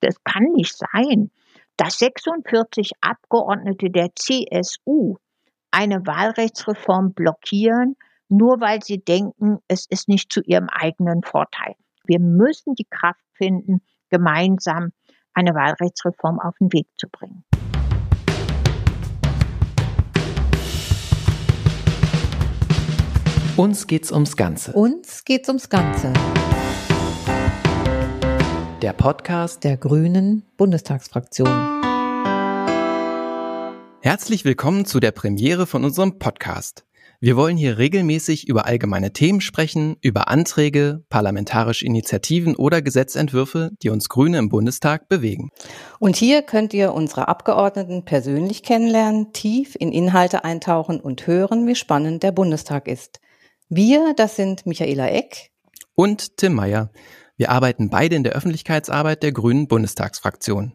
Das kann nicht sein, dass 46 Abgeordnete der CSU eine Wahlrechtsreform blockieren, nur weil sie denken, es ist nicht zu ihrem eigenen Vorteil. Wir müssen die Kraft finden, gemeinsam eine Wahlrechtsreform auf den Weg zu bringen. Uns geht's ums Ganze. Uns geht's ums Ganze. Der Podcast der Grünen Bundestagsfraktion. Herzlich willkommen zu der Premiere von unserem Podcast. Wir wollen hier regelmäßig über allgemeine Themen sprechen, über Anträge, parlamentarische Initiativen oder Gesetzentwürfe, die uns Grüne im Bundestag bewegen. Und hier könnt ihr unsere Abgeordneten persönlich kennenlernen, tief in Inhalte eintauchen und hören, wie spannend der Bundestag ist. Wir, das sind Michaela Eck und Tim Meyer. Wir arbeiten beide in der Öffentlichkeitsarbeit der Grünen Bundestagsfraktion.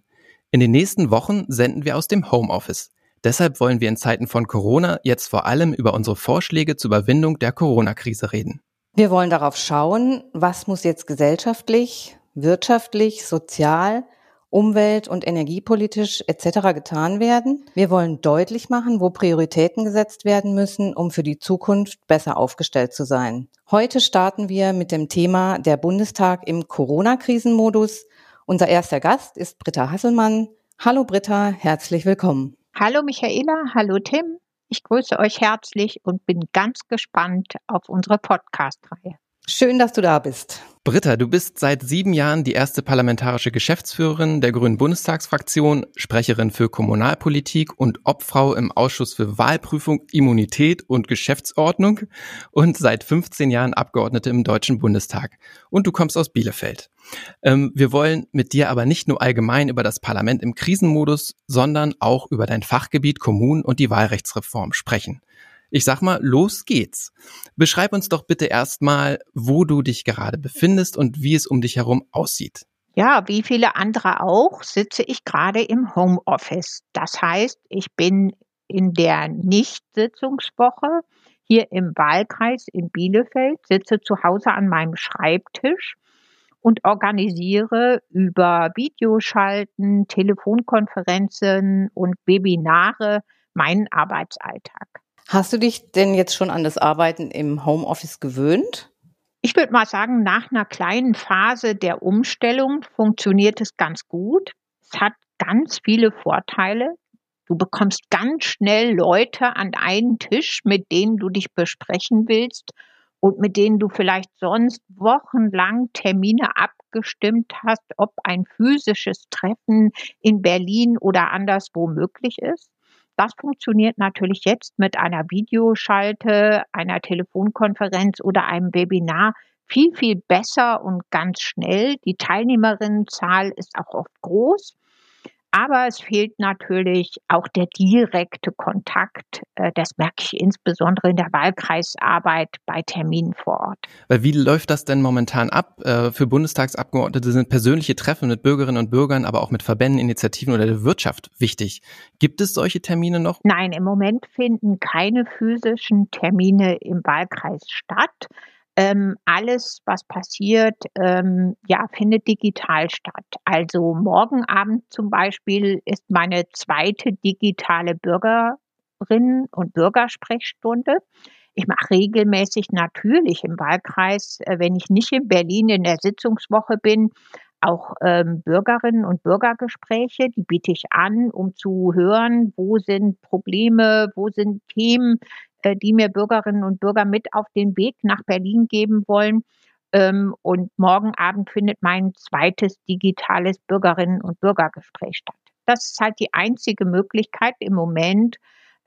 In den nächsten Wochen senden wir aus dem Homeoffice. Deshalb wollen wir in Zeiten von Corona jetzt vor allem über unsere Vorschläge zur Überwindung der Corona-Krise reden. Wir wollen darauf schauen, was muss jetzt gesellschaftlich, wirtschaftlich, sozial umwelt- und energiepolitisch etc. getan werden. Wir wollen deutlich machen, wo Prioritäten gesetzt werden müssen, um für die Zukunft besser aufgestellt zu sein. Heute starten wir mit dem Thema der Bundestag im Corona-Krisenmodus. Unser erster Gast ist Britta Hasselmann. Hallo Britta, herzlich willkommen. Hallo Michaela, hallo Tim. Ich grüße euch herzlich und bin ganz gespannt auf unsere Podcast-Reihe. Schön, dass du da bist. Britta, du bist seit sieben Jahren die erste parlamentarische Geschäftsführerin der Grünen Bundestagsfraktion, Sprecherin für Kommunalpolitik und Obfrau im Ausschuss für Wahlprüfung, Immunität und Geschäftsordnung und seit 15 Jahren Abgeordnete im Deutschen Bundestag. Und du kommst aus Bielefeld. Ähm, wir wollen mit dir aber nicht nur allgemein über das Parlament im Krisenmodus, sondern auch über dein Fachgebiet Kommunen und die Wahlrechtsreform sprechen. Ich sag mal, los geht's. Beschreib uns doch bitte erstmal, wo du dich gerade befindest und wie es um dich herum aussieht. Ja, wie viele andere auch, sitze ich gerade im Homeoffice. Das heißt, ich bin in der Nichtsitzungswoche hier im Wahlkreis in Bielefeld, sitze zu Hause an meinem Schreibtisch und organisiere über Videoschalten, Telefonkonferenzen und Webinare meinen Arbeitsalltag. Hast du dich denn jetzt schon an das Arbeiten im Homeoffice gewöhnt? Ich würde mal sagen, nach einer kleinen Phase der Umstellung funktioniert es ganz gut. Es hat ganz viele Vorteile. Du bekommst ganz schnell Leute an einen Tisch, mit denen du dich besprechen willst und mit denen du vielleicht sonst wochenlang Termine abgestimmt hast, ob ein physisches Treffen in Berlin oder anderswo möglich ist. Das funktioniert natürlich jetzt mit einer Videoschalte, einer Telefonkonferenz oder einem Webinar viel, viel besser und ganz schnell. Die Teilnehmerinnenzahl ist auch oft groß. Aber es fehlt natürlich auch der direkte Kontakt. Äh, das merke ich insbesondere in der Wahlkreisarbeit bei Terminen vor Ort. Weil wie läuft das denn momentan ab? Äh, für Bundestagsabgeordnete sind persönliche Treffen mit Bürgerinnen und Bürgern, aber auch mit Verbänden, Initiativen oder der Wirtschaft wichtig. Gibt es solche Termine noch? Nein, im Moment finden keine physischen Termine im Wahlkreis statt. Ähm, alles, was passiert, ähm, ja, findet digital statt. Also morgen Abend zum Beispiel ist meine zweite digitale Bürgerinnen- und Bürgersprechstunde. Ich mache regelmäßig natürlich im Wahlkreis, äh, wenn ich nicht in Berlin in der Sitzungswoche bin, auch ähm, Bürgerinnen und Bürgergespräche. Die biete ich an, um zu hören, wo sind Probleme, wo sind Themen, die mir Bürgerinnen und Bürger mit auf den Weg nach Berlin geben wollen. Ähm, und morgen Abend findet mein zweites digitales Bürgerinnen- und Bürgergespräch statt. Das ist halt die einzige Möglichkeit im Moment,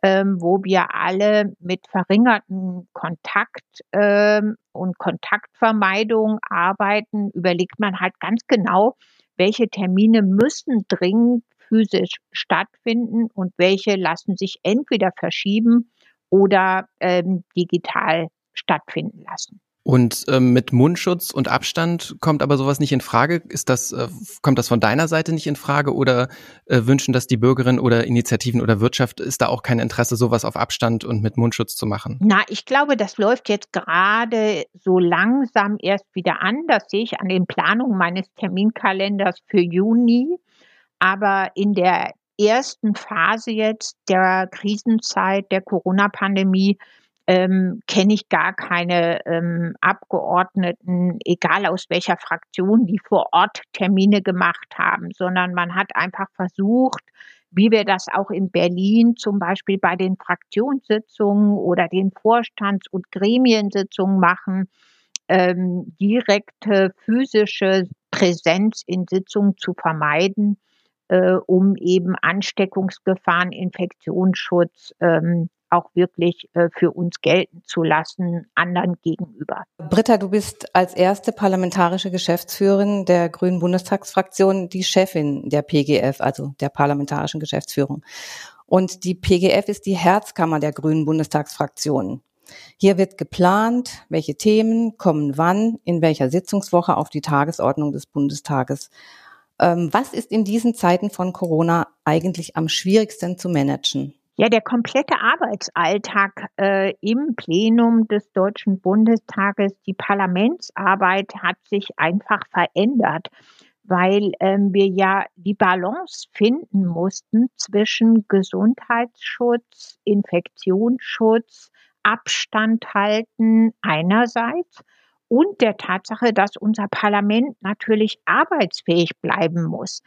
ähm, wo wir alle mit verringertem Kontakt ähm, und Kontaktvermeidung arbeiten, überlegt man halt ganz genau, welche Termine müssen dringend physisch stattfinden und welche lassen sich entweder verschieben oder ähm, digital stattfinden lassen. Und ähm, mit Mundschutz und Abstand kommt aber sowas nicht in Frage. Ist das, äh, kommt das von deiner Seite nicht in Frage oder äh, wünschen das die Bürgerinnen oder Initiativen oder Wirtschaft? Ist da auch kein Interesse, sowas auf Abstand und mit Mundschutz zu machen? Na, ich glaube, das läuft jetzt gerade so langsam erst wieder an. Das sehe ich an den Planungen meines Terminkalenders für Juni. Aber in der ersten Phase jetzt der Krisenzeit der Corona-Pandemie ähm, kenne ich gar keine ähm, Abgeordneten, egal aus welcher Fraktion, die vor Ort Termine gemacht haben, sondern man hat einfach versucht, wie wir das auch in Berlin zum Beispiel bei den Fraktionssitzungen oder den Vorstands- und Gremiensitzungen machen, ähm, direkte physische Präsenz in Sitzungen zu vermeiden, äh, um eben Ansteckungsgefahren, Infektionsschutz ähm, auch wirklich äh, für uns gelten zu lassen, anderen gegenüber. Britta, du bist als erste parlamentarische Geschäftsführerin der Grünen Bundestagsfraktion die Chefin der PGF, also der parlamentarischen Geschäftsführung. Und die PGF ist die Herzkammer der Grünen Bundestagsfraktion. Hier wird geplant, welche Themen kommen wann, in welcher Sitzungswoche auf die Tagesordnung des Bundestages. Ähm, was ist in diesen Zeiten von Corona eigentlich am schwierigsten zu managen? Ja, der komplette Arbeitsalltag äh, im Plenum des Deutschen Bundestages, die Parlamentsarbeit hat sich einfach verändert, weil ähm, wir ja die Balance finden mussten zwischen Gesundheitsschutz, Infektionsschutz, Abstand halten einerseits und der Tatsache, dass unser Parlament natürlich arbeitsfähig bleiben muss.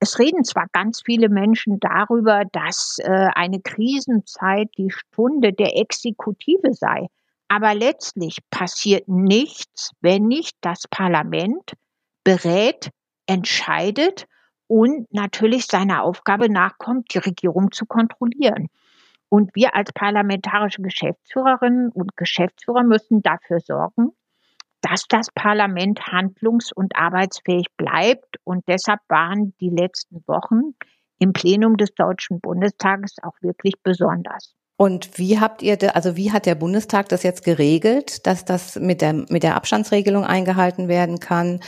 Es reden zwar ganz viele Menschen darüber, dass äh, eine Krisenzeit die Stunde der Exekutive sei, aber letztlich passiert nichts, wenn nicht das Parlament berät, entscheidet und natürlich seiner Aufgabe nachkommt, die Regierung zu kontrollieren. Und wir als parlamentarische Geschäftsführerinnen und Geschäftsführer müssen dafür sorgen, dass das Parlament handlungs- und arbeitsfähig bleibt. Und deshalb waren die letzten Wochen im Plenum des Deutschen Bundestages auch wirklich besonders. Und wie habt ihr, also wie hat der Bundestag das jetzt geregelt, dass das mit der, mit der Abstandsregelung eingehalten werden kann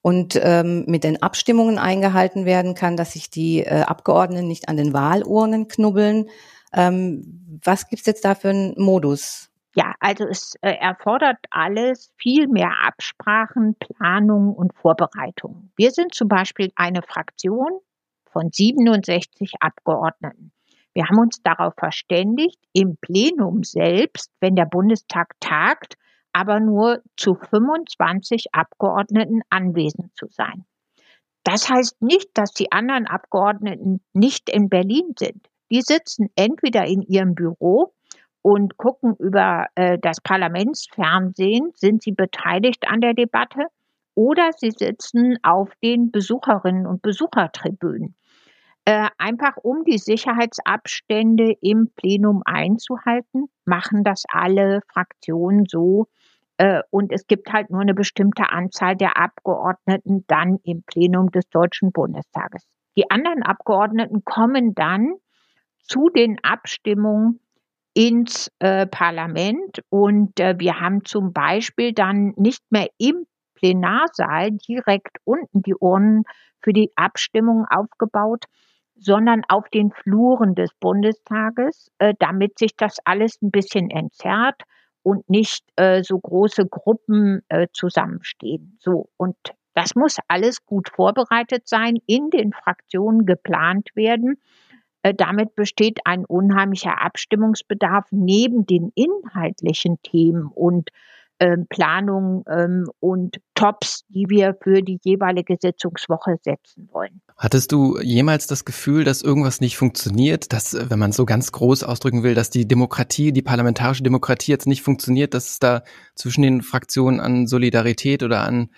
und ähm, mit den Abstimmungen eingehalten werden kann, dass sich die äh, Abgeordneten nicht an den Wahlurnen knubbeln? Ähm, was gibt's jetzt da für einen Modus? Ja, also es äh, erfordert alles viel mehr Absprachen, Planung und Vorbereitung. Wir sind zum Beispiel eine Fraktion von 67 Abgeordneten. Wir haben uns darauf verständigt, im Plenum selbst, wenn der Bundestag tagt, aber nur zu 25 Abgeordneten anwesend zu sein. Das heißt nicht, dass die anderen Abgeordneten nicht in Berlin sind. Die sitzen entweder in ihrem Büro und gucken über äh, das Parlamentsfernsehen, sind sie beteiligt an der Debatte oder sie sitzen auf den Besucherinnen und Besuchertribünen. Äh, einfach um die Sicherheitsabstände im Plenum einzuhalten, machen das alle Fraktionen so. Äh, und es gibt halt nur eine bestimmte Anzahl der Abgeordneten dann im Plenum des Deutschen Bundestages. Die anderen Abgeordneten kommen dann zu den Abstimmungen ins äh, Parlament und äh, wir haben zum Beispiel dann nicht mehr im Plenarsaal direkt unten die Urnen für die Abstimmung aufgebaut, sondern auf den Fluren des Bundestages, äh, damit sich das alles ein bisschen entzerrt und nicht äh, so große Gruppen äh, zusammenstehen. So und das muss alles gut vorbereitet sein, in den Fraktionen geplant werden. Äh, damit besteht ein unheimlicher Abstimmungsbedarf neben den inhaltlichen Themen und ähm, Planungen ähm, und Tops, die wir für die jeweilige Sitzungswoche setzen wollen. Hattest du jemals das Gefühl, dass irgendwas nicht funktioniert, dass, äh, wenn man so ganz groß ausdrücken will, dass die Demokratie, die parlamentarische Demokratie jetzt nicht funktioniert, dass es da zwischen den Fraktionen an Solidarität oder an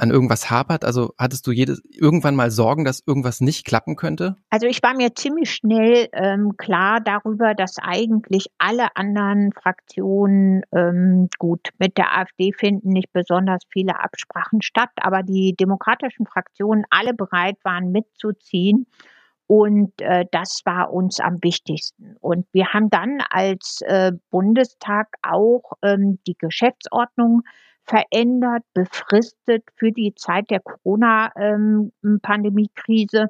an irgendwas hapert? Also hattest du jedes, irgendwann mal Sorgen, dass irgendwas nicht klappen könnte? Also ich war mir ziemlich schnell ähm, klar darüber, dass eigentlich alle anderen Fraktionen ähm, gut mit der AfD finden nicht besonders viele Absprachen statt, aber die demokratischen Fraktionen alle bereit waren mitzuziehen. Und äh, das war uns am wichtigsten. Und wir haben dann als äh, Bundestag auch ähm, die Geschäftsordnung verändert, befristet für die Zeit der Corona-Pandemie-Krise, ähm,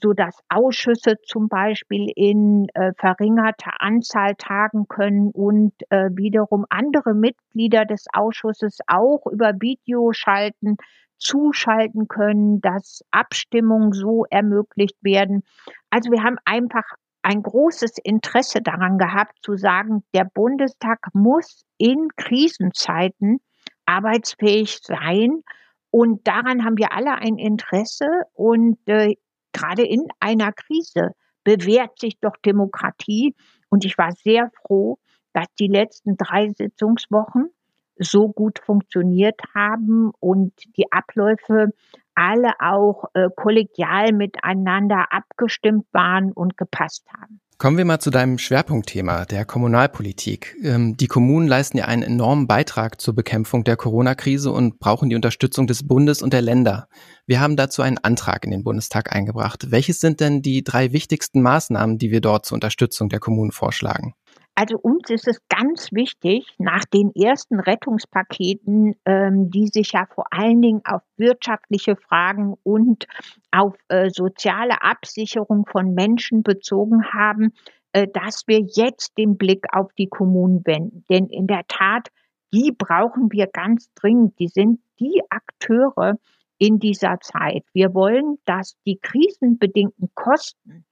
so dass Ausschüsse zum Beispiel in äh, verringerter Anzahl tagen können und äh, wiederum andere Mitglieder des Ausschusses auch über Video schalten, zuschalten können, dass Abstimmungen so ermöglicht werden. Also wir haben einfach ein großes Interesse daran gehabt zu sagen, der Bundestag muss in Krisenzeiten arbeitsfähig sein. Und daran haben wir alle ein Interesse. Und äh, gerade in einer Krise bewährt sich doch Demokratie. Und ich war sehr froh, dass die letzten drei Sitzungswochen so gut funktioniert haben und die Abläufe alle auch äh, kollegial miteinander abgestimmt waren und gepasst haben. Kommen wir mal zu deinem Schwerpunktthema, der Kommunalpolitik. Ähm, die Kommunen leisten ja einen enormen Beitrag zur Bekämpfung der Corona-Krise und brauchen die Unterstützung des Bundes und der Länder. Wir haben dazu einen Antrag in den Bundestag eingebracht. Welches sind denn die drei wichtigsten Maßnahmen, die wir dort zur Unterstützung der Kommunen vorschlagen? Also uns ist es ganz wichtig, nach den ersten Rettungspaketen, ähm, die sich ja vor allen Dingen auf wirtschaftliche Fragen und auf äh, soziale Absicherung von Menschen bezogen haben, äh, dass wir jetzt den Blick auf die Kommunen wenden. Denn in der Tat, die brauchen wir ganz dringend. Die sind die Akteure in dieser Zeit. Wir wollen, dass die krisenbedingten Kosten,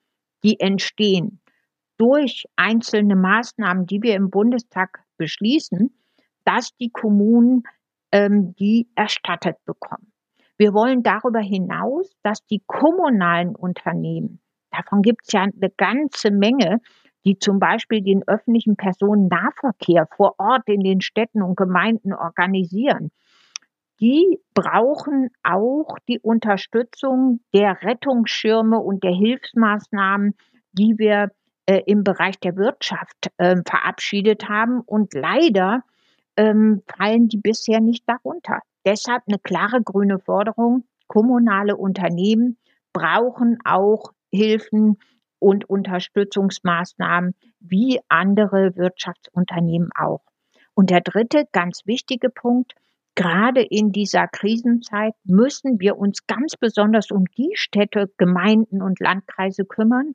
die entstehen, durch einzelne Maßnahmen, die wir im Bundestag beschließen, dass die Kommunen ähm, die erstattet bekommen. Wir wollen darüber hinaus, dass die kommunalen Unternehmen, davon gibt es ja eine ganze Menge, die zum Beispiel den öffentlichen Personennahverkehr vor Ort in den Städten und Gemeinden organisieren, die brauchen auch die Unterstützung der Rettungsschirme und der Hilfsmaßnahmen, die wir äh, im Bereich der Wirtschaft äh, verabschiedet haben. Und leider ähm, fallen die bisher nicht darunter. Deshalb eine klare grüne Forderung. Kommunale Unternehmen brauchen auch Hilfen und Unterstützungsmaßnahmen wie andere Wirtschaftsunternehmen auch. Und der dritte ganz wichtige Punkt, gerade in dieser Krisenzeit müssen wir uns ganz besonders um die Städte, Gemeinden und Landkreise kümmern,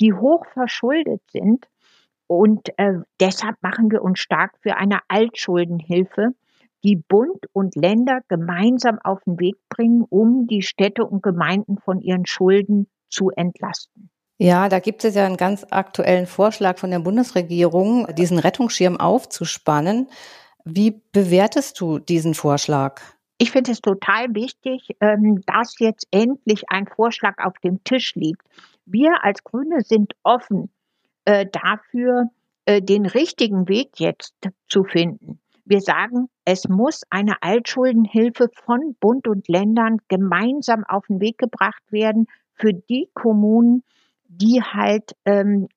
die hoch verschuldet sind. Und äh, deshalb machen wir uns stark für eine Altschuldenhilfe, die Bund und Länder gemeinsam auf den Weg bringen, um die Städte und Gemeinden von ihren Schulden zu entlasten. Ja, da gibt es ja einen ganz aktuellen Vorschlag von der Bundesregierung, diesen Rettungsschirm aufzuspannen. Wie bewertest du diesen Vorschlag? Ich finde es total wichtig, ähm, dass jetzt endlich ein Vorschlag auf dem Tisch liegt. Wir als Grüne sind offen äh, dafür, äh, den richtigen Weg jetzt zu finden. Wir sagen, es muss eine Altschuldenhilfe von Bund und Ländern gemeinsam auf den Weg gebracht werden für die Kommunen, die halt ähm,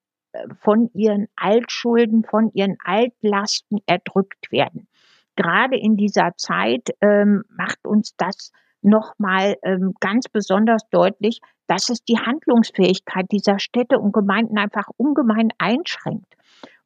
von ihren Altschulden, von ihren Altlasten erdrückt werden. Gerade in dieser Zeit ähm, macht uns das nochmal ähm, ganz besonders deutlich, dass es die Handlungsfähigkeit dieser Städte und Gemeinden einfach ungemein einschränkt.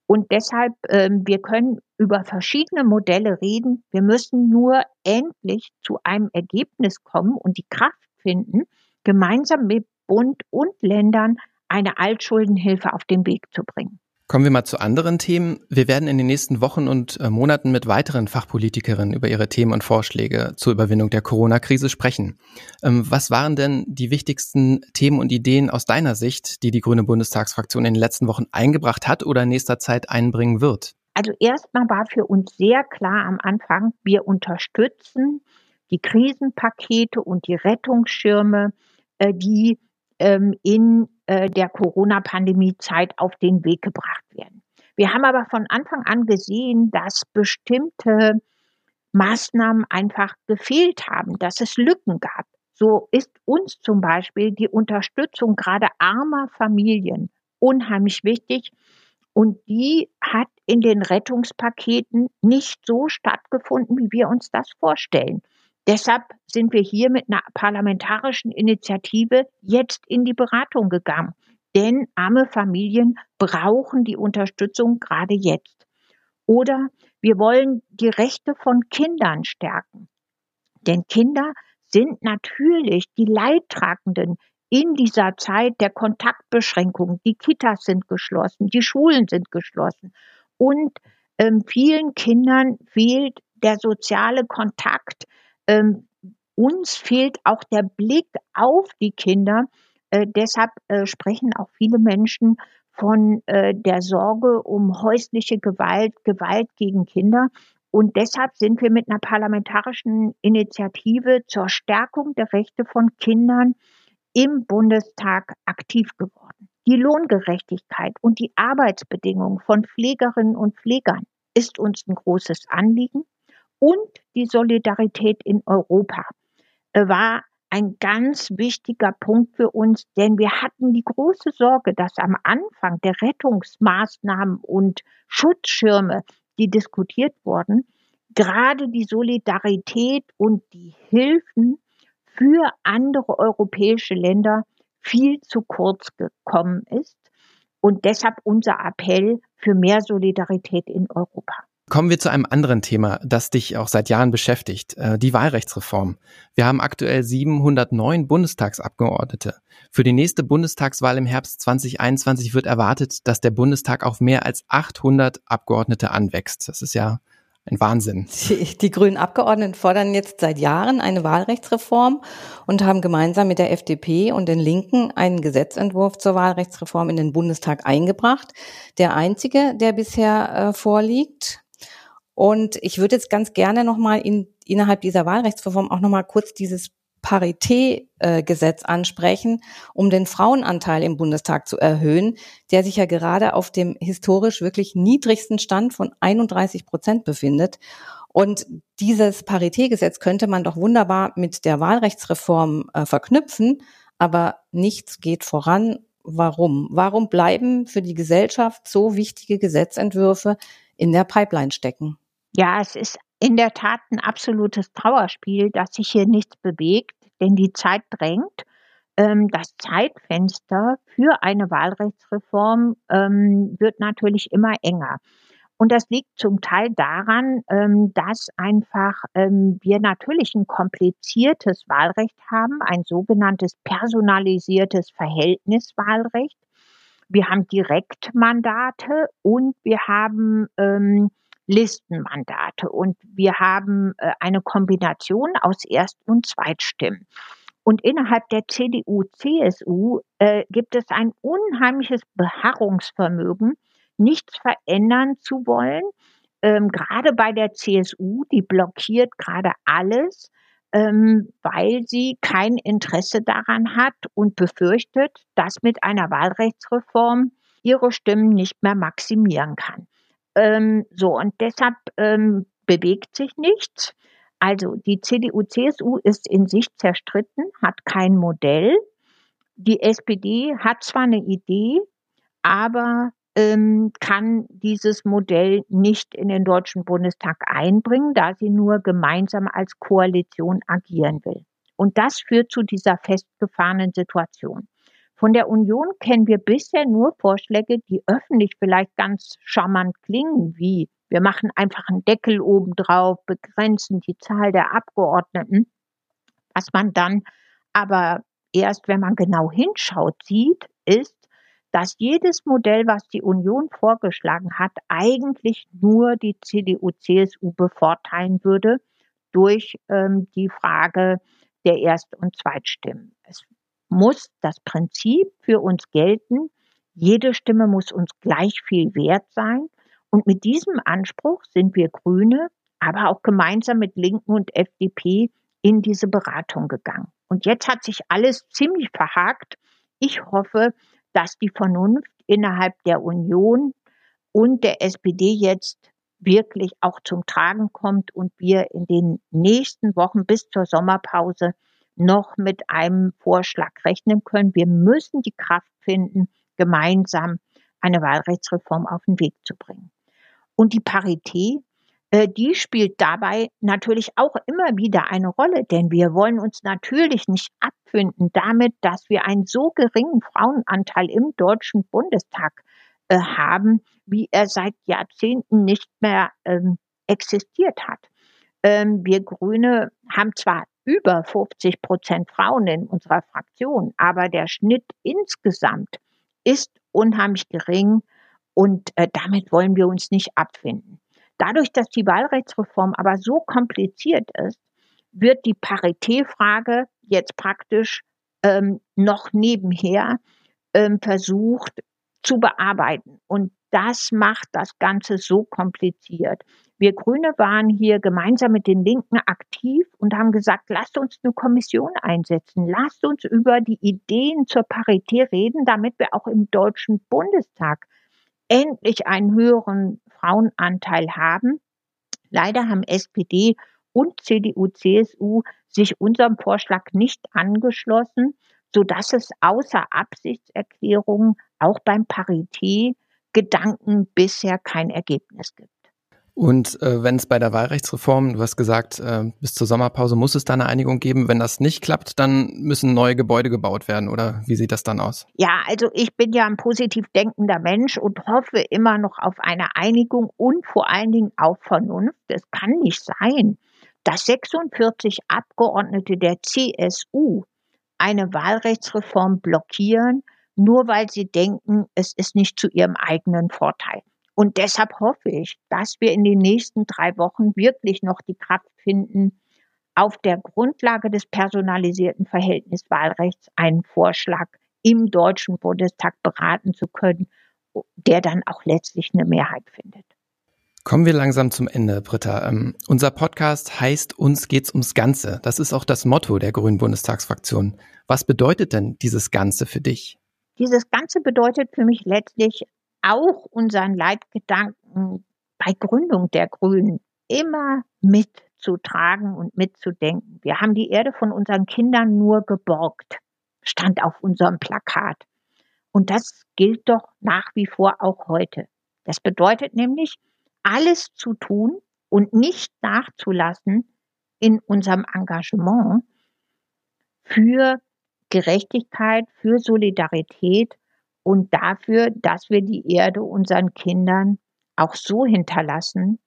Und deshalb, ähm, wir können über verschiedene Modelle reden. Wir müssen nur endlich zu einem Ergebnis kommen und die Kraft finden, gemeinsam mit Bund und Ländern eine Altschuldenhilfe auf den Weg zu bringen. Kommen wir mal zu anderen Themen. Wir werden in den nächsten Wochen und äh, Monaten mit weiteren Fachpolitikerinnen über ihre Themen und Vorschläge zur Überwindung der Corona-Krise sprechen. Ähm, was waren denn die wichtigsten Themen und Ideen aus deiner Sicht, die die Grüne Bundestagsfraktion in den letzten Wochen eingebracht hat oder in nächster Zeit einbringen wird? Also erstmal war für uns sehr klar am Anfang, wir unterstützen die Krisenpakete und die Rettungsschirme, äh, die ähm, in äh, der Corona-Pandemie-Zeit auf den Weg gebracht werden. Wir haben aber von Anfang an gesehen, dass bestimmte Maßnahmen einfach gefehlt haben, dass es Lücken gab. So ist uns zum Beispiel die Unterstützung gerade armer Familien unheimlich wichtig. Und die hat in den Rettungspaketen nicht so stattgefunden, wie wir uns das vorstellen. Deshalb sind wir hier mit einer parlamentarischen Initiative jetzt in die Beratung gegangen. Denn arme Familien brauchen die Unterstützung gerade jetzt. Oder wir wollen die Rechte von Kindern stärken. Denn Kinder sind natürlich die Leidtragenden in dieser Zeit der Kontaktbeschränkungen. Die Kitas sind geschlossen, die Schulen sind geschlossen und ähm, vielen Kindern fehlt der soziale Kontakt. Ähm, uns fehlt auch der Blick auf die Kinder. Äh, deshalb äh, sprechen auch viele Menschen von äh, der Sorge um häusliche Gewalt, Gewalt gegen Kinder. Und deshalb sind wir mit einer parlamentarischen Initiative zur Stärkung der Rechte von Kindern im Bundestag aktiv geworden. Die Lohngerechtigkeit und die Arbeitsbedingungen von Pflegerinnen und Pflegern ist uns ein großes Anliegen. Und die Solidarität in Europa äh, war ein ganz wichtiger Punkt für uns, denn wir hatten die große Sorge, dass am Anfang der Rettungsmaßnahmen und Schutzschirme, die diskutiert wurden, gerade die Solidarität und die Hilfen für andere europäische Länder viel zu kurz gekommen ist. Und deshalb unser Appell für mehr Solidarität in Europa. Kommen wir zu einem anderen Thema, das dich auch seit Jahren beschäftigt, äh, die Wahlrechtsreform. Wir haben aktuell 709 Bundestagsabgeordnete. Für die nächste Bundestagswahl im Herbst 2021 wird erwartet, dass der Bundestag auf mehr als 800 Abgeordnete anwächst. Das ist ja ein Wahnsinn. Die, die, grünen Abgeordneten fordern jetzt seit Jahren eine Wahlrechtsreform und haben gemeinsam mit der FDP und den Linken einen Gesetzentwurf zur Wahlrechtsreform in den Bundestag eingebracht. Der einzige, der bisher äh, vorliegt. Und ich würde jetzt ganz gerne nochmal in, innerhalb dieser Wahlrechtsreform auch nochmal kurz dieses Paritätgesetz ansprechen, um den Frauenanteil im Bundestag zu erhöhen, der sich ja gerade auf dem historisch wirklich niedrigsten Stand von 31 Prozent befindet. Und dieses Paritätgesetz könnte man doch wunderbar mit der Wahlrechtsreform äh, verknüpfen, aber nichts geht voran. Warum? Warum bleiben für die Gesellschaft so wichtige Gesetzentwürfe in der Pipeline stecken? Ja, es ist in der Tat ein absolutes Trauerspiel, dass sich hier nichts bewegt denn die Zeit drängt. Ähm, das Zeitfenster für eine Wahlrechtsreform ähm, wird natürlich immer enger. Und das liegt zum Teil daran, ähm, dass einfach wir natürlich ein kompliziertes Wahlrecht haben, ein sogenanntes personalisiertes Verhältniswahlrecht. Wir haben Direktmandate und wir haben Listenmandate. Und wir haben äh, eine Kombination aus Erst- und Zweitstimmen. Und innerhalb der CDU, CSU äh, gibt es ein unheimliches Beharrungsvermögen, nichts verändern zu wollen. Ähm, gerade bei der CSU, die blockiert gerade alles, ähm, weil sie kein Interesse daran hat und befürchtet, dass mit einer Wahlrechtsreform ihre Stimmen nicht mehr maximieren kann. Ähm, so, und deshalb ähm, bewegt sich nichts. Also die CDU, CSU ist in sich zerstritten, hat kein Modell. Die SPD hat zwar eine Idee, aber ähm, kann dieses Modell nicht in den Deutschen Bundestag einbringen, da sie nur gemeinsam als Koalition agieren will. Und das führt zu dieser festgefahrenen Situation. Von der Union kennen wir bisher nur Vorschläge, die öffentlich vielleicht ganz charmant klingen, wie wir machen einfach einen Deckel oben drauf, begrenzen die Zahl der Abgeordneten. Was man dann aber erst, wenn man genau hinschaut, sieht, ist, dass jedes Modell, was die Union vorgeschlagen hat, eigentlich nur die CDU, CSU bevorteilen würde durch ähm, die Frage der Erst- und Zweitstimmen. Es muss das Prinzip für uns gelten, jede Stimme muss uns gleich viel wert sein. Und mit diesem Anspruch sind wir Grüne, aber auch gemeinsam mit Linken und FDP in diese Beratung gegangen. Und jetzt hat sich alles ziemlich verhakt. Ich hoffe, dass die Vernunft innerhalb der Union und der SPD jetzt wirklich auch zum Tragen kommt und wir in den nächsten Wochen bis zur Sommerpause noch mit einem Vorschlag rechnen können. Wir müssen die Kraft finden, gemeinsam eine Wahlrechtsreform auf den Weg zu bringen. Und die Parität, äh, die spielt dabei natürlich auch immer wieder eine Rolle, denn wir wollen uns natürlich nicht abfinden damit, dass wir einen so geringen Frauenanteil im Deutschen Bundestag äh, haben, wie er seit Jahrzehnten nicht mehr ähm, existiert hat. Ähm, wir Grüne haben zwar über 50 Prozent Frauen in unserer Fraktion, aber der Schnitt insgesamt ist unheimlich gering und äh, damit wollen wir uns nicht abfinden. Dadurch, dass die Wahlrechtsreform aber so kompliziert ist, wird die Paritätfrage jetzt praktisch ähm, noch nebenher ähm, versucht zu bearbeiten. Und das macht das Ganze so kompliziert. Wir Grüne waren hier gemeinsam mit den Linken aktiv und haben gesagt, lasst uns eine Kommission einsetzen, lasst uns über die Ideen zur Parität reden, damit wir auch im Deutschen Bundestag endlich einen höheren Frauenanteil haben. Leider haben SPD und CDU, CSU sich unserem Vorschlag nicht angeschlossen, so dass es außer Absichtserklärungen auch beim Parité Gedanken bisher kein Ergebnis gibt. Und äh, wenn es bei der Wahlrechtsreform, du hast gesagt, äh, bis zur Sommerpause muss es da eine Einigung geben. Wenn das nicht klappt, dann müssen neue Gebäude gebaut werden, oder wie sieht das dann aus? Ja, also ich bin ja ein positiv denkender Mensch und hoffe immer noch auf eine Einigung und vor allen Dingen auf Vernunft. Es kann nicht sein, dass 46 Abgeordnete der CSU eine Wahlrechtsreform blockieren, nur weil sie denken, es ist nicht zu ihrem eigenen Vorteil. Und deshalb hoffe ich, dass wir in den nächsten drei Wochen wirklich noch die Kraft finden, auf der Grundlage des personalisierten Verhältniswahlrechts einen Vorschlag im Deutschen Bundestag beraten zu können, der dann auch letztlich eine Mehrheit findet. Kommen wir langsam zum Ende, Britta. Ähm, unser Podcast heißt Uns geht's ums Ganze. Das ist auch das Motto der Grünen Bundestagsfraktion. Was bedeutet denn dieses Ganze für dich? Dieses Ganze bedeutet für mich letztlich auch unseren Leitgedanken bei Gründung der Grünen immer mitzutragen und mitzudenken. Wir haben die Erde von unseren Kindern nur geborgt, stand auf unserem Plakat. Und das gilt doch nach wie vor auch heute. Das bedeutet nämlich, alles zu tun und nicht nachzulassen in unserem Engagement für Gerechtigkeit, für Solidarität und dafür, dass wir die Erde unseren Kindern auch so hinterlassen,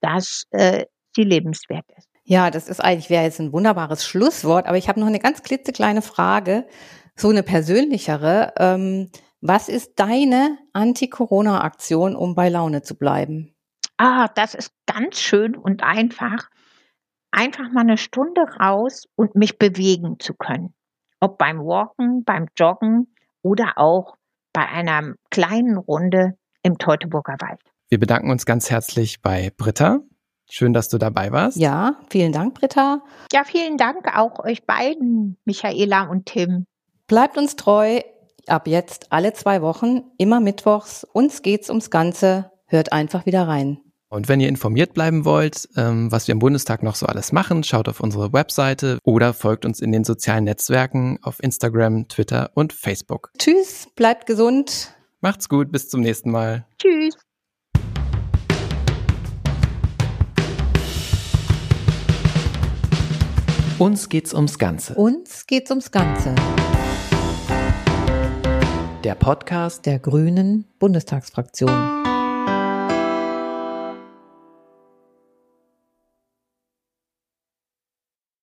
dass äh, sie lebenswert ist. Ja, das ist eigentlich wäre jetzt ein wunderbares Schlusswort, aber ich habe noch eine ganz klitzekleine Frage, so eine persönlichere. Ähm, was ist deine Anti-Corona-Aktion, um bei Laune zu bleiben? Ah, das ist ganz schön und einfach. Einfach mal eine Stunde raus und mich bewegen zu können. Ob beim Walken, beim Joggen oder auch bei einer kleinen Runde im Teutoburger Wald. Wir bedanken uns ganz herzlich bei Britta. Schön, dass du dabei warst. Ja, vielen Dank, Britta. Ja, vielen Dank auch euch beiden, Michaela und Tim. Bleibt uns treu. Ab jetzt alle zwei Wochen, immer mittwochs. Uns geht's ums Ganze. Hört einfach wieder rein. Und wenn ihr informiert bleiben wollt, ähm, was wir im Bundestag noch so alles machen, schaut auf unsere Webseite oder folgt uns in den sozialen Netzwerken auf Instagram, Twitter und Facebook. Tschüss, bleibt gesund. Macht's gut, bis zum nächsten Mal. Tschüss. Uns geht's ums Ganze. Uns geht's ums Ganze. Der Podcast der Grünen Bundestagsfraktion.